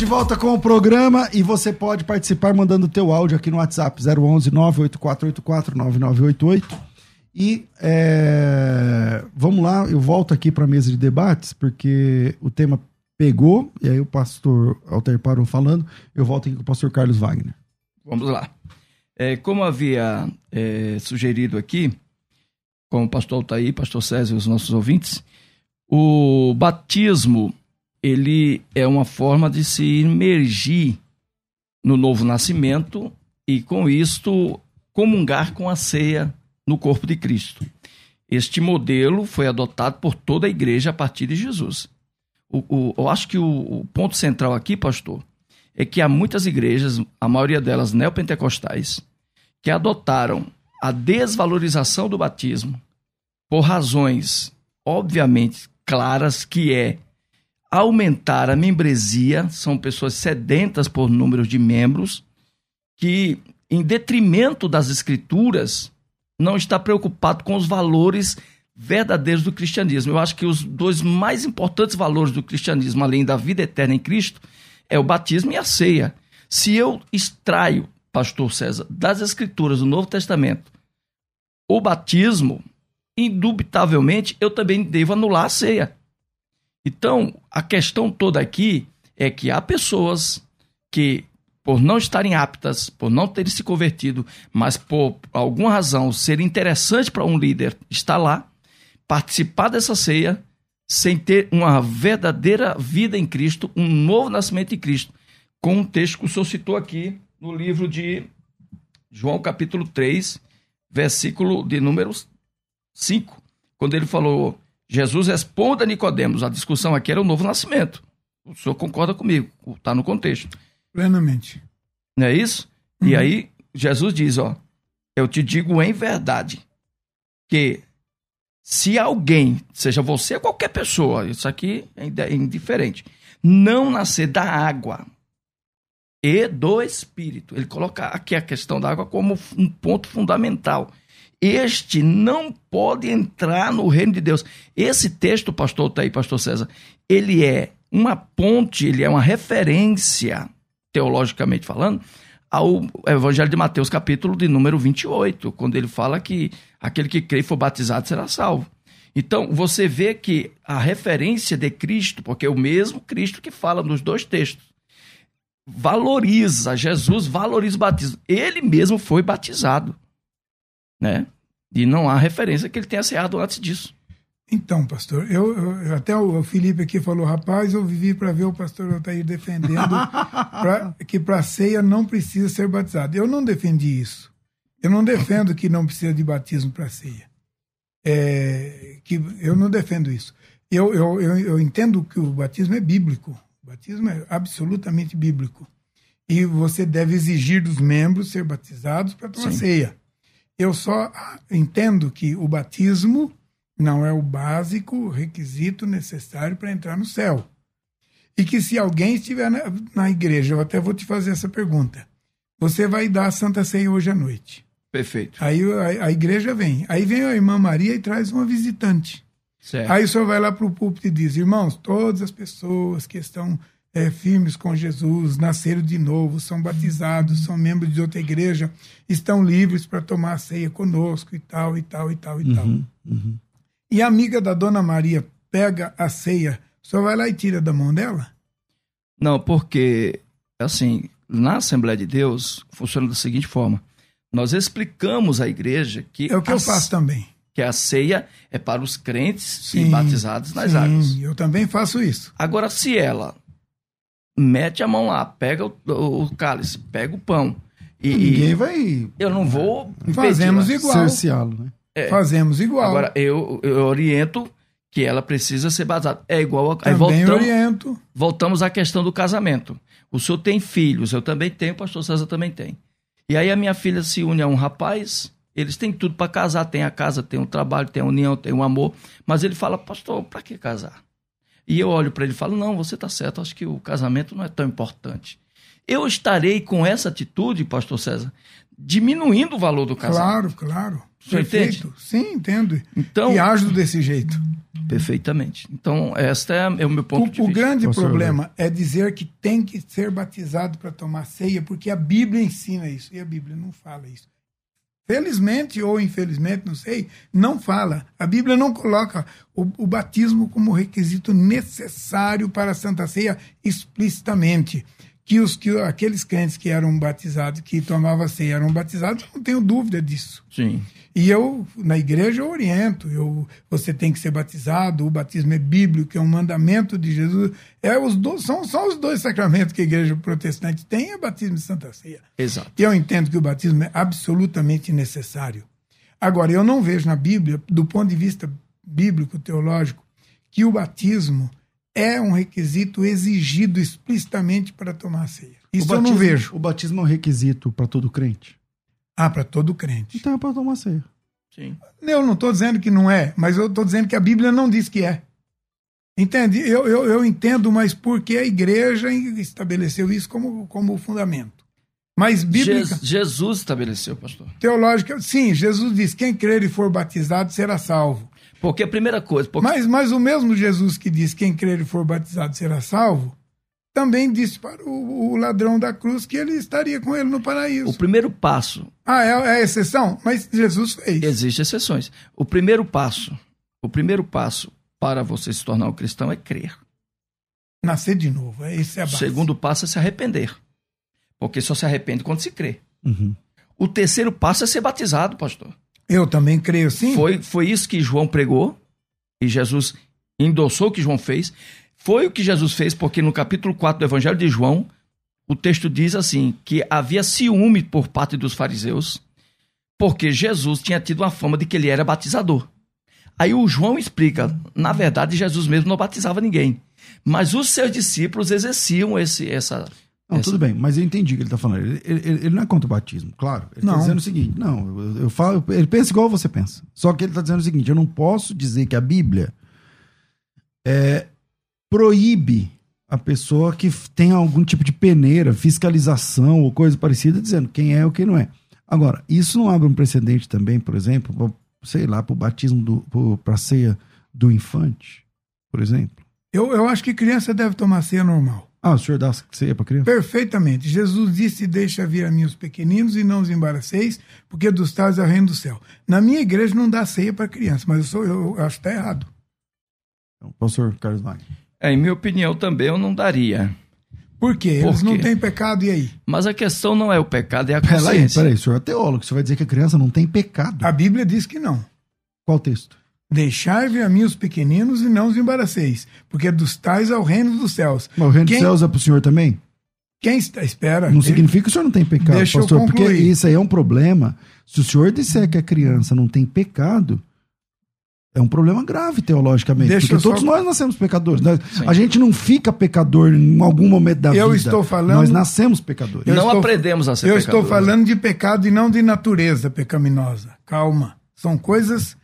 de volta com o programa e você pode participar mandando o teu áudio aqui no WhatsApp 011 98484 9988. E é, vamos lá, eu volto aqui para a mesa de debates, porque o tema pegou, e aí o pastor Alter parou falando, eu volto aqui com o pastor Carlos Wagner. Vamos lá. É, como havia é, sugerido aqui, com o pastor Altair, pastor César e os nossos ouvintes, o batismo ele é uma forma de se imergir no novo nascimento e, com isto, comungar com a ceia no corpo de Cristo. Este modelo foi adotado por toda a igreja a partir de Jesus. O, o, eu acho que o, o ponto central aqui, pastor, é que há muitas igrejas, a maioria delas neopentecostais, que adotaram a desvalorização do batismo por razões, obviamente, claras, que é aumentar a membresia, são pessoas sedentas por número de membros, que, em detrimento das escrituras, não está preocupado com os valores verdadeiros do cristianismo. Eu acho que os dois mais importantes valores do cristianismo, além da vida eterna em Cristo, é o batismo e a ceia. Se eu extraio, pastor César, das escrituras do Novo Testamento, o batismo, indubitavelmente eu também devo anular a ceia. Então, a questão toda aqui é que há pessoas que, por não estarem aptas, por não terem se convertido, mas por alguma razão ser interessante para um líder estar lá, participar dessa ceia, sem ter uma verdadeira vida em Cristo, um novo nascimento em Cristo, com um texto que o senhor citou aqui no livro de João, capítulo 3, versículo de número 5, quando ele falou Jesus responde a Nicodemos. A discussão aqui era o novo nascimento. O senhor concorda comigo? Está no contexto. Plenamente. Não é isso? Uhum. E aí, Jesus diz: Ó, eu te digo em verdade que se alguém, seja você ou qualquer pessoa, isso aqui é indiferente, não nascer da água e do espírito, ele coloca aqui a questão da água como um ponto fundamental este não pode entrar no reino de Deus. Esse texto, pastor tá aí, pastor César, ele é uma ponte, ele é uma referência, teologicamente falando, ao Evangelho de Mateus, capítulo de número 28, quando ele fala que aquele que crê e for batizado será salvo. Então, você vê que a referência de Cristo, porque é o mesmo Cristo que fala nos dois textos, valoriza, Jesus valoriza o batismo. Ele mesmo foi batizado né? E não há referência que ele tenha ceado antes disso. Então, pastor, eu, eu, até o Felipe aqui falou, rapaz, eu vivi para ver o pastor Altair defendendo *laughs* pra, que para ceia não precisa ser batizado. Eu não defendi isso. Eu não defendo que não precisa de batismo para ceia. É, que eu não defendo isso. Eu, eu, eu, eu entendo que o batismo é bíblico. O batismo é absolutamente bíblico. E você deve exigir dos membros ser batizados para tomar Sim. ceia. Eu só entendo que o batismo não é o básico requisito necessário para entrar no céu. E que se alguém estiver na, na, igreja, eu até vou te fazer essa pergunta. Você vai dar a Santa Ceia hoje à noite. Perfeito. Aí a, a igreja vem. Aí vem a irmã Maria e traz uma visitante. Certo. Aí o senhor vai lá para o púlpito e diz: Irmãos, todas as pessoas que estão é, firmes com Jesus, nasceram de novo, são batizados, são membros de outra igreja, estão livres para tomar ceia conosco e tal, e tal, e tal, e tal. Uhum. E a amiga da Dona Maria pega a ceia, só vai lá e tira da mão dela? Não, porque, assim, na Assembleia de Deus, funciona da seguinte forma. Nós explicamos à igreja que, É o que a, eu faço também. que a ceia é para os crentes Sim, e batizados nas sim, águas. Eu também faço isso. Agora, se ela mete a mão lá, pega o, o cálice, pega o pão, e, Ninguém vai eu não vou Fazemos igual. cerceá-lo, né? É. Fazemos igual. Agora, eu, eu oriento que ela precisa ser batizada. É igual a. Aí também voltamos, oriento. voltamos à questão do casamento. O senhor tem filhos, eu também tenho, o pastor César também tem. E aí a minha filha se une a um rapaz, eles têm tudo para casar, tem a casa, tem o trabalho, tem a união, tem o amor, mas ele fala, pastor, para que casar? E eu olho para ele e falo, não, você está certo, acho que o casamento não é tão importante. Eu estarei com essa atitude, pastor César, diminuindo o valor do casamento. Claro, claro. Você Perfeito. Sim, entendo. Então, E ajo desse jeito. perfeitamente. Então, este é, é o meu ponto de O, o vista. grande Pastor problema é dizer que tem que ser batizado para tomar ceia, porque a Bíblia ensina isso e a Bíblia não fala isso. Felizmente ou infelizmente, não sei, não fala. A Bíblia não coloca o, o batismo como requisito necessário para a Santa Ceia explicitamente. Que, os, que aqueles crentes que eram batizados, que tomavam ceia, eram batizados, não tenho dúvida disso. Sim. E eu, na igreja, eu oriento. Eu, você tem que ser batizado, o batismo é bíblico, é um mandamento de Jesus. É os dois, são só os dois sacramentos que a igreja protestante tem, é batismo e Santa Ceia. Exato. E eu entendo que o batismo é absolutamente necessário. Agora, eu não vejo na Bíblia, do ponto de vista bíblico, teológico, que o batismo é um requisito exigido explicitamente para tomar a ceia. Isso O eu não batismo- vejo. O batismo é um requisito para todo crente. Ah, para todo crente. Então é para tomar ceia. Sim. Eu não estou dizendo que não é, mas eu estou dizendo que a Bíblia não diz que é. Entende? Eu, eu, eu entendo, mas porque a igreja estabeleceu isso como, como fundamento. Mas bíblica, Je- Jesus estabeleceu, pastor. teológica, sim, Jesus diz: quem crer e for batizado será salvo. Porque a primeira coisa, porque Mas, mas o mesmo Jesus que diz: quem crer e for batizado será salvo, também disse para o, o ladrão da cruz que ele estaria com ele no paraíso. o primeiro passo, Ah, é, é a exceção? Mas Jesus fez. existem exceções. O primeiro passo, o primeiro passo para você se tornar um cristão é crer. Nascer de novo. é- Esse é a O base. segundo passo é se arrepender. Porque só se arrepende quando se crê. Uhum. O terceiro passo é ser batizado, pastor. Eu também creio, sim. Foi, foi isso que João pregou e Jesus endossou o que João fez. Foi o que Jesus fez, porque no capítulo 4 do Evangelho de João, o texto diz assim: que havia ciúme por parte dos fariseus, porque Jesus tinha tido uma fama de que ele era batizador. Aí o João explica: na verdade, Jesus mesmo não batizava ninguém, mas os seus discípulos exerciam esse, essa. Não, essa- tudo bem, mas eu entendi o que ele está falando. Ele, ele- ele não é contra o batismo, claro. Ele está Não. dizendo o seguinte: não, eu, eu falo, ele pensa igual você pensa. Só que ele está dizendo o seguinte: eu não posso dizer que a Bíblia é, proíbe a pessoa que tem algum tipo de peneira, fiscalização ou coisa parecida, dizendo quem é ou quem não é. Agora, isso não abre um precedente também, por exemplo, pra, sei lá, para o batismo, para a ceia do infante, por exemplo? Eu, eu acho que criança deve tomar ceia normal. Ah, o senhor dá ceia para criança? Perfeitamente. Jesus disse: Deixa vir a mim os pequeninos e não os embaraceis, porque dos tais é o reino do céu. Na minha igreja não dá ceia para criança, mas eu, sou, eu, eu acho que está errado. Então, pastor Carlos Wagner. É, em minha opinião, também eu não daria. Por quê? Por Eles não têm pecado, e aí? Mas a questão não é o pecado, é a Peraí, consciência. peraí, o senhor é teólogo, você vai dizer que a criança não tem pecado. A Bíblia diz que não. Qual texto? Deixai vir a mim os pequeninos e não os embaraceis, porque dos tais é o reino dos céus. Mas o reino Quem- dos céus é pro senhor também? Quem está. Espera. Não ele- significa que o senhor não tem pecado, Deixa eu pastor, porque isso aí é um problema. Se o senhor disser que a criança não tem pecado, é um problema grave teologicamente. Deixa porque eu só- todos nós nascemos pecadores. Nós- Sim. a gente não fica pecador em algum momento da Eu vida. estou falando- Nós nascemos pecadores. Eu não estou- aprendemos a ser Eu pecadores. estou falando de pecado e não de natureza pecaminosa. Calma. São coisas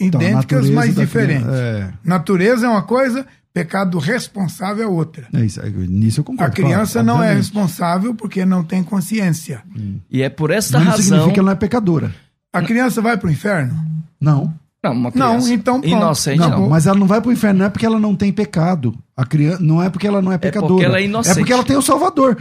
Então, a idênticas, mas diferentes. criança- Natureza é uma coisa, pecado responsável é outra. É, é isso, é, nisso eu A concordo. criança claro, não é obviamente. responsável porque não tem consciência. E é por esta Mas não razão. significa que ela não é pecadora. A criança vai para o inferno? Não. Não, uma Não, criança então pronto. inocente Não, não. mas ela não vai pro inferno não é porque ela não tem pecado. A criança não é porque ela não é pecadora. porque ela é inocente. É porque ela tem o Salvador.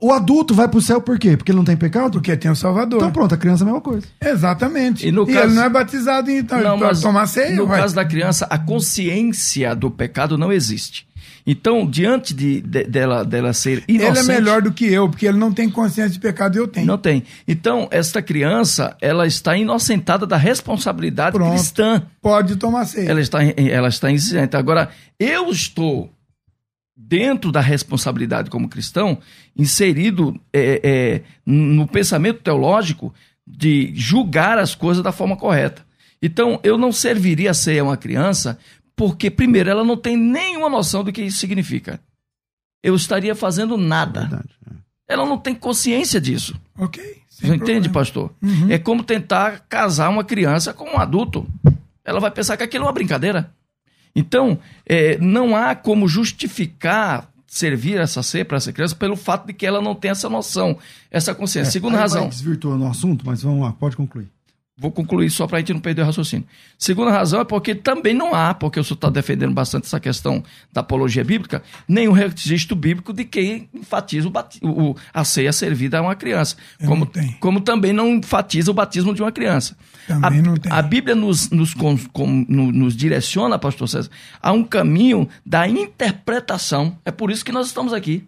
O adulto vai pro céu por quê? Porque ele não tem pecado? Porque tem o Salvador. Então pronto, a criança é a mesma coisa. Exatamente. E E, no caso- ele não é batizado, então Não, ele pode mas tomar ceia. no vai. caso da criança, a consciência do pecado não existe. Então, diante de, de- dela, dela ser inocente... Ele é melhor do que eu, porque ele não tem consciência de pecado e eu tenho. Não tem. Então, esta criança, ela está inocentada da responsabilidade Pronto. cristã. Pode tomar ceia. Ela está, ela está isenta. Agora, eu estou dentro da responsabilidade como cristão, inserido é, é, no pensamento teológico de julgar as coisas da forma correta. Então, eu não serviria a ceia a uma criança, porque, primeiro, ela não tem nenhuma noção do que isso significa. Eu estaria fazendo nada. Verdade. é. Ela não tem consciência disso. Ok. Você entende, pastor? É como tentar casar uma criança com um adulto. Ela vai pensar que aquilo é uma brincadeira. Então, é, não há como justificar servir essa ceia para essa criança pelo fato de que ela não tem essa noção, essa consciência. Segunda Aí razão, Vai desvirtuando o assunto, mas vamos lá, pode concluir. Vou concluir só para a gente não perder o raciocínio. Segunda razão é porque também não há, porque o senhor está defendendo bastante essa questão da apologia bíblica, nenhum registro bíblico de que enfatiza o bati- o- a ceia servida a uma criança. Eu Como, como também não enfatiza o batismo de uma criança. Também a, não tem. a Bíblia nos, nos, com- no- nos direciona, pastor César, a um caminho da interpretação. É por isso que nós estamos aqui.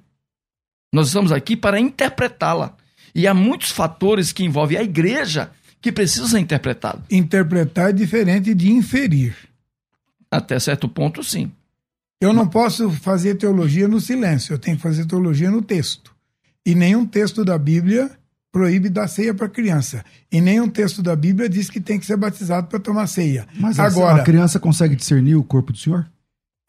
Nós estamos aqui para interpretá-la. E há muitos fatores que envolvem a igreja que precisam ser interpretados. Interpretar é diferente de inferir. Até certo ponto, sim. Eu não posso fazer teologia no silêncio, eu tenho que fazer teologia no texto. E nenhum texto da Bíblia proíbe dar ceia para criança. E nenhum texto da Bíblia diz que tem que ser batizado para tomar ceia. Mas a- Agora, a criança consegue discernir o corpo do Senhor?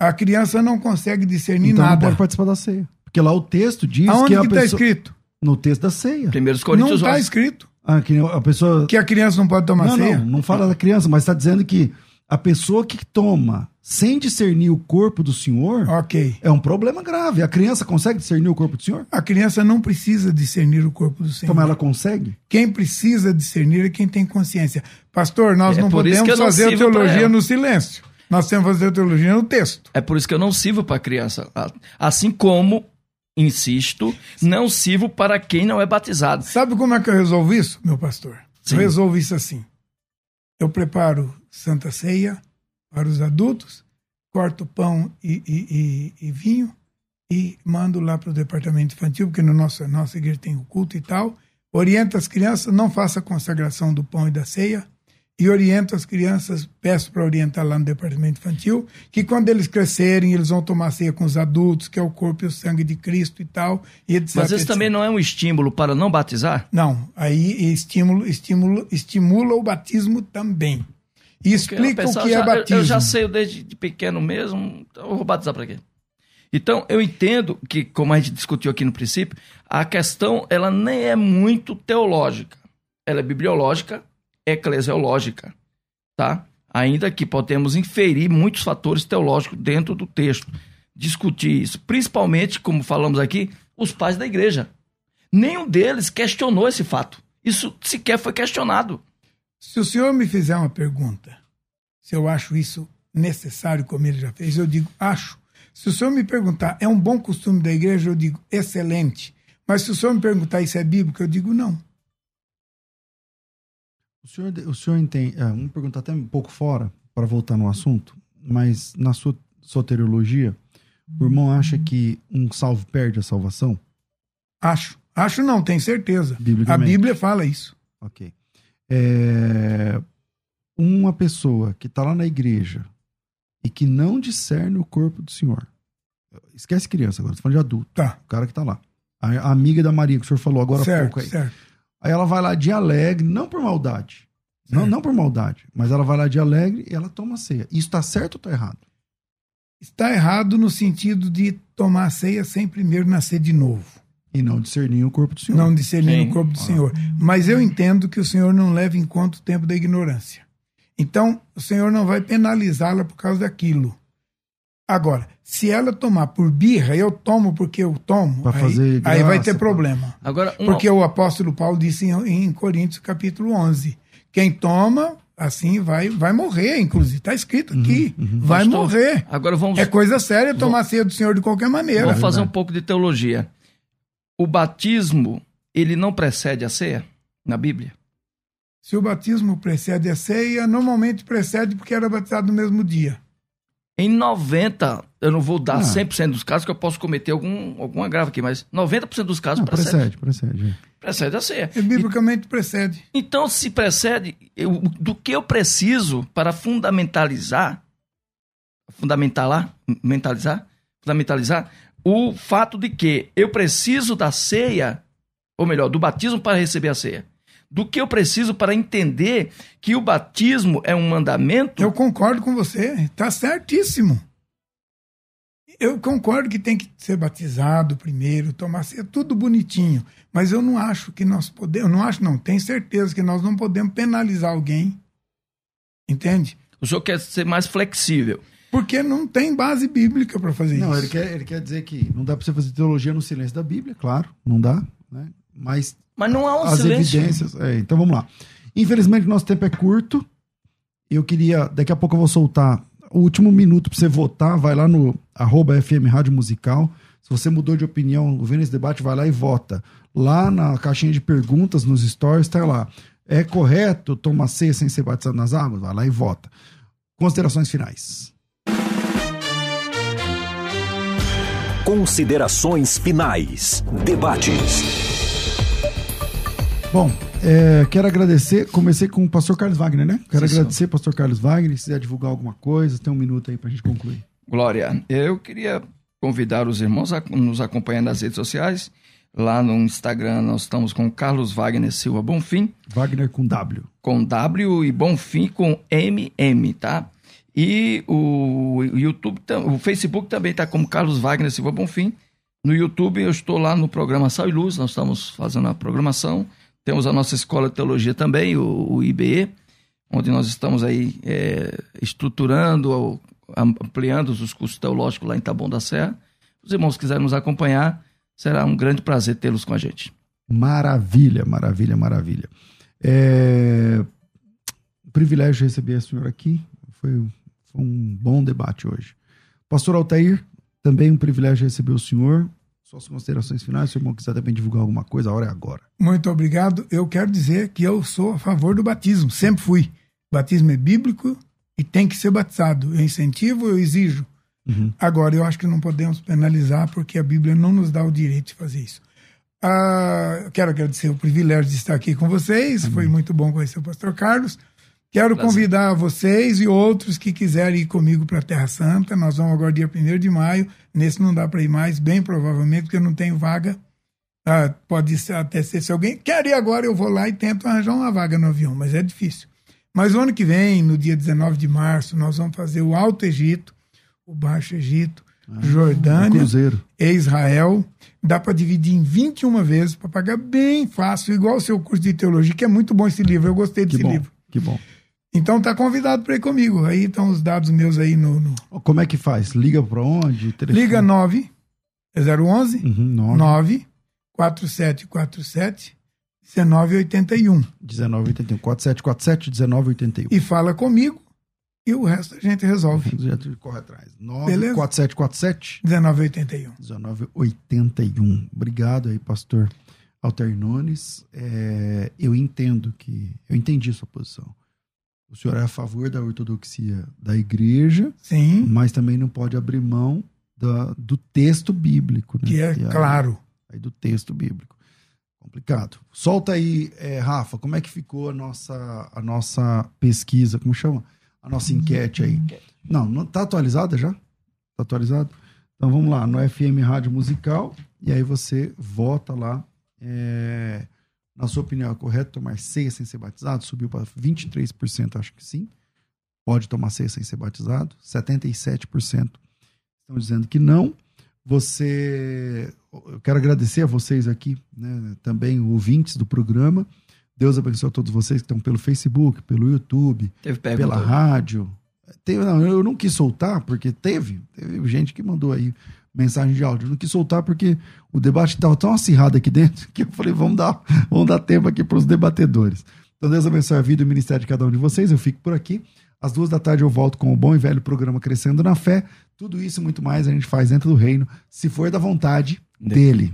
a criança não consegue discernir então não nada. pode participar da ceia. Porque lá o texto diz Aonde que que a está pessoa... escrito? No texto da ceia. Primeiros Não Coríntios está 11. escrito Ah, que a pessoa... que a criança não pode tomar não, ceia. não, não fala da criança, mas está dizendo que a pessoa que toma sem discernir o corpo do Senhor Ok. é um problema grave. A criança consegue discernir o corpo do Senhor? A criança não precisa discernir o corpo do Senhor. Então ela consegue? Quem precisa discernir é quem tem consciência. Pastor, nós É não podemos não fazer teologia no silêncio. Nós temos que fazer teologia no texto. É por isso que eu não sirvo para criança. Assim como, insisto, não sirvo para quem não é batizado. Sabe como é que eu resolvo isso, meu pastor? Sim. Eu resolvo isso assim. Eu preparo Santa Ceia para os adultos, corto pão e, e- e- e vinho e mando lá para o departamento infantil, porque no nosso, nossa igreja tem o culto e tal. Oriento as crianças, não faça consagração do pão e da ceia. E oriento as crianças, peço para orientar lá no departamento infantil, que quando eles crescerem, eles vão tomar ceia com os adultos, que é o corpo e o sangue de Cristo e tal, e etc. Mas etc. também não é um estímulo para não batizar? Não, aí estímulo, estímulo, estimula o batismo também. E explica o que já- é batismo. Eu, eu já sei desde de pequeno mesmo, então eu vou batizar para quê? Então, eu entendo que, como a gente discutiu aqui no princípio, a questão ela nem é muito teológica. Ela é bibliológica, eclesiológica, tá? Ainda que podemos inferir muitos fatores teológicos dentro do texto. Discutir isso, principalmente, como falamos aqui, os pais da igreja. Nenhum deles questionou esse fato. Isso sequer foi questionado. Se o senhor me fizer uma pergunta, se eu acho isso necessário, como ele já fez, eu digo, acho. Se o senhor me perguntar, é um bom costume da igreja, eu digo, excelente. Mas se o senhor me perguntar, isso é bíblico, eu digo, não. O senhor, o senhor entende. É, vamos perguntar até um pouco fora, para voltar no assunto, mas na sua soteriologia, o irmão acha que um salvo perde a salvação? Acho. Acho não, tenho certeza. A. Bíblia fala isso. Ok. É, uma pessoa que está lá na igreja e que não discerne o corpo do Senhor. Esquece criança agora, tô falando de adulto. Tá. O cara que tá lá. A, amiga da Maria, que o senhor falou agora há certo, pouco aí. certo. Aí ela vai lá de alegre, não por maldade. Não, não por maldade, mas ela vai lá de alegre e ela toma ceia. Isso tá certo ou tá errado? Está errado no sentido de tomar a ceia sem primeiro nascer de novo. E não discernir o corpo do Senhor. não discernir Sim. o corpo do Senhor. Mas eu entendo que o Senhor não leva em conta o tempo da ignorância. Então, o Senhor não vai penalizá-la por causa daquilo. Agora, se ela tomar por birra, eu tomo porque eu tomo, Pra aí, fazer aí vai graça, ter problema. Agora, um, Porque o apóstolo Paulo disse em, em Coríntios capítulo 11, quem toma assim vai, vai morrer, inclusive. Está escrito aqui. Uhum, uhum. Vai Pastor, morrer. Agora vamos. É coisa séria tomar ceia do Senhor de qualquer maneira. Vamos fazer um pouco de teologia. O batismo, ele não precede a ceia na Bíblia? Se o batismo precede a ceia, normalmente precede porque era batizado no mesmo dia. Em 90, eu não vou dar ah. 100% dos casos, que eu posso cometer algum, algum agravo aqui, mas 90% dos casos não, precede. Precede, precede. Precede a ceia. É, biblicamente precede. Então, se precede, eu, do que eu preciso para fundamentalizar, fundamentar mentalizar, fundamentalizar o fato de que eu preciso da ceia, ou melhor, do batismo para receber a ceia do que eu preciso para entender que o batismo é um mandamento. Eu concordo com você, está certíssimo. Eu concordo que tem que ser batizado primeiro, tomar ceia, tudo bonitinho. Mas eu não acho que nós podemos, não acho não, tenho certeza que nós não podemos penalizar alguém. Entende? O senhor quer ser mais flexível. Porque não tem base bíblica para fazer não, isso. Não, ele quer, ele quer dizer que não dá para você fazer teologia no silêncio da Bíblia, claro, não dá. Né? Mas mas não há um as silêncio. evidências. É, então vamos lá. Infelizmente, nosso tempo é curto. Eu queria. Daqui a pouco eu vou soltar o último minuto para você votar. Vai lá no arroba FM Rádio Musical. Se você mudou de opinião, o Vênus Debate, vai lá e vota. Lá na caixinha de perguntas, nos stories, está lá. É correto tomar ceia sem ser batizado nas águas? Vai lá e vota. Considerações finais. Considerações finais. Debates. Bom, é, quero agradecer. Comecei com o pastor Carlos Wagner, né? Quero Sim, agradecer, senhor. pastor Carlos Wagner. Se quiser divulgar alguma coisa, tem um minuto aí para a gente concluir. Glória, eu queria convidar os irmãos a nos acompanhar nas redes sociais. Lá no Instagram nós estamos com Carlos Wagner Silva Bonfim. Wagner com W. Com W e Bonfim com MM, tá? E o YouTube, o Facebook também está como Carlos Wagner Silva Bonfim. No YouTube eu estou lá no programa Sal e Luz, nós estamos fazendo a programação. Temos a nossa escola de teologia também, o, o IBE, onde nós estamos aí é, estruturando, ampliando os cursos teológicos lá em Taboão da Serra. Se os irmãos quiserem nos acompanhar, será um grande prazer tê-los com a gente. Maravilha, maravilha, maravilha. É... Privilégio receber a senhora aqui. Foi, foi um bom debate hoje. Pastor Altair, também um privilégio receber o senhor. Suas considerações finais, se o irmão quiser também divulgar alguma coisa, a hora é agora. Muito obrigado. Eu quero dizer que eu sou a favor do batismo, sempre fui. Batismo é bíblico e tem que ser batizado. Eu incentivo, eu exijo. Uhum. Agora, eu acho que não podemos penalizar porque a Bíblia não nos dá o direito de fazer isso. Ah, quero agradecer o privilégio de estar aqui com vocês. Amém. Foi muito bom conhecer o pastor Carlos. Quero Prazer. convidar vocês e outros que quiserem ir comigo para a Terra Santa. Nós vamos agora dia 1 de maio. Nesse não dá para ir mais, bem provavelmente, porque eu não tenho vaga. Ah, pode ser, até ser se alguém quer ir agora, eu vou lá e tento arranjar uma vaga no avião, mas é difícil. Mas o ano que vem, no dia 19 de março, nós vamos fazer o Alto Egito, o Baixo Egito, ah, Jordânia e Israel. Dá para dividir em 21 vezes, para pagar bem fácil, igual o seu curso de teologia, que é muito bom esse livro. Eu gostei desse que bom, livro. Que bom. Então tá convidado para ir comigo. Aí estão os dados meus aí no, no... Como é que faz? Liga para onde? Telefone? Liga 9 é 011 uhum, 9. 9 4747 1981. 1981. 4747 1981. E fala comigo e o resto a gente resolve. A gente corre atrás. 9 4747 1981. 1981. Obrigado aí, pastor Alter Nunes. É, eu entendo que. Eu entendi sua posição o senhor é a favor da ortodoxia da igreja, Sim. mas também não pode abrir mão da, do texto bíblico. Né? Que é, claro. Aí do texto bíblico. Complicado. Solta aí, é, Rafa, como é que ficou a nossa, a nossa pesquisa, como chama? A nossa enquete aí. Não, não tá atualizada já? Tá atualizado? Então vamos lá, no FM Rádio Musical, e aí você vota lá. É na sua opinião, é correto tomar ceia sem ser batizado? Subiu para 23%, acho que sim. Pode tomar ceia sem ser batizado. 77% estão dizendo que não. Você. Eu quero agradecer a vocês aqui, né, também ouvintes do programa. Deus abençoe a todos vocês que estão pelo Facebook, pelo YouTube, pela rádio. Teve, não, eu não quis soltar, porque teve. Teve gente que mandou aí mensagem de áudio. Eu não quis soltar porque o debate estava tão acirrado aqui dentro *laughs* que eu falei, vamos dar, vamos dar tempo aqui para os debatedores. Então Deus abençoe a vida e o ministério de cada um de vocês. Eu fico por aqui. Às duas da tarde eu volto com o bom e velho programa Crescendo na Fé. Tudo isso e muito mais a gente faz dentro do reino, se for da vontade dele.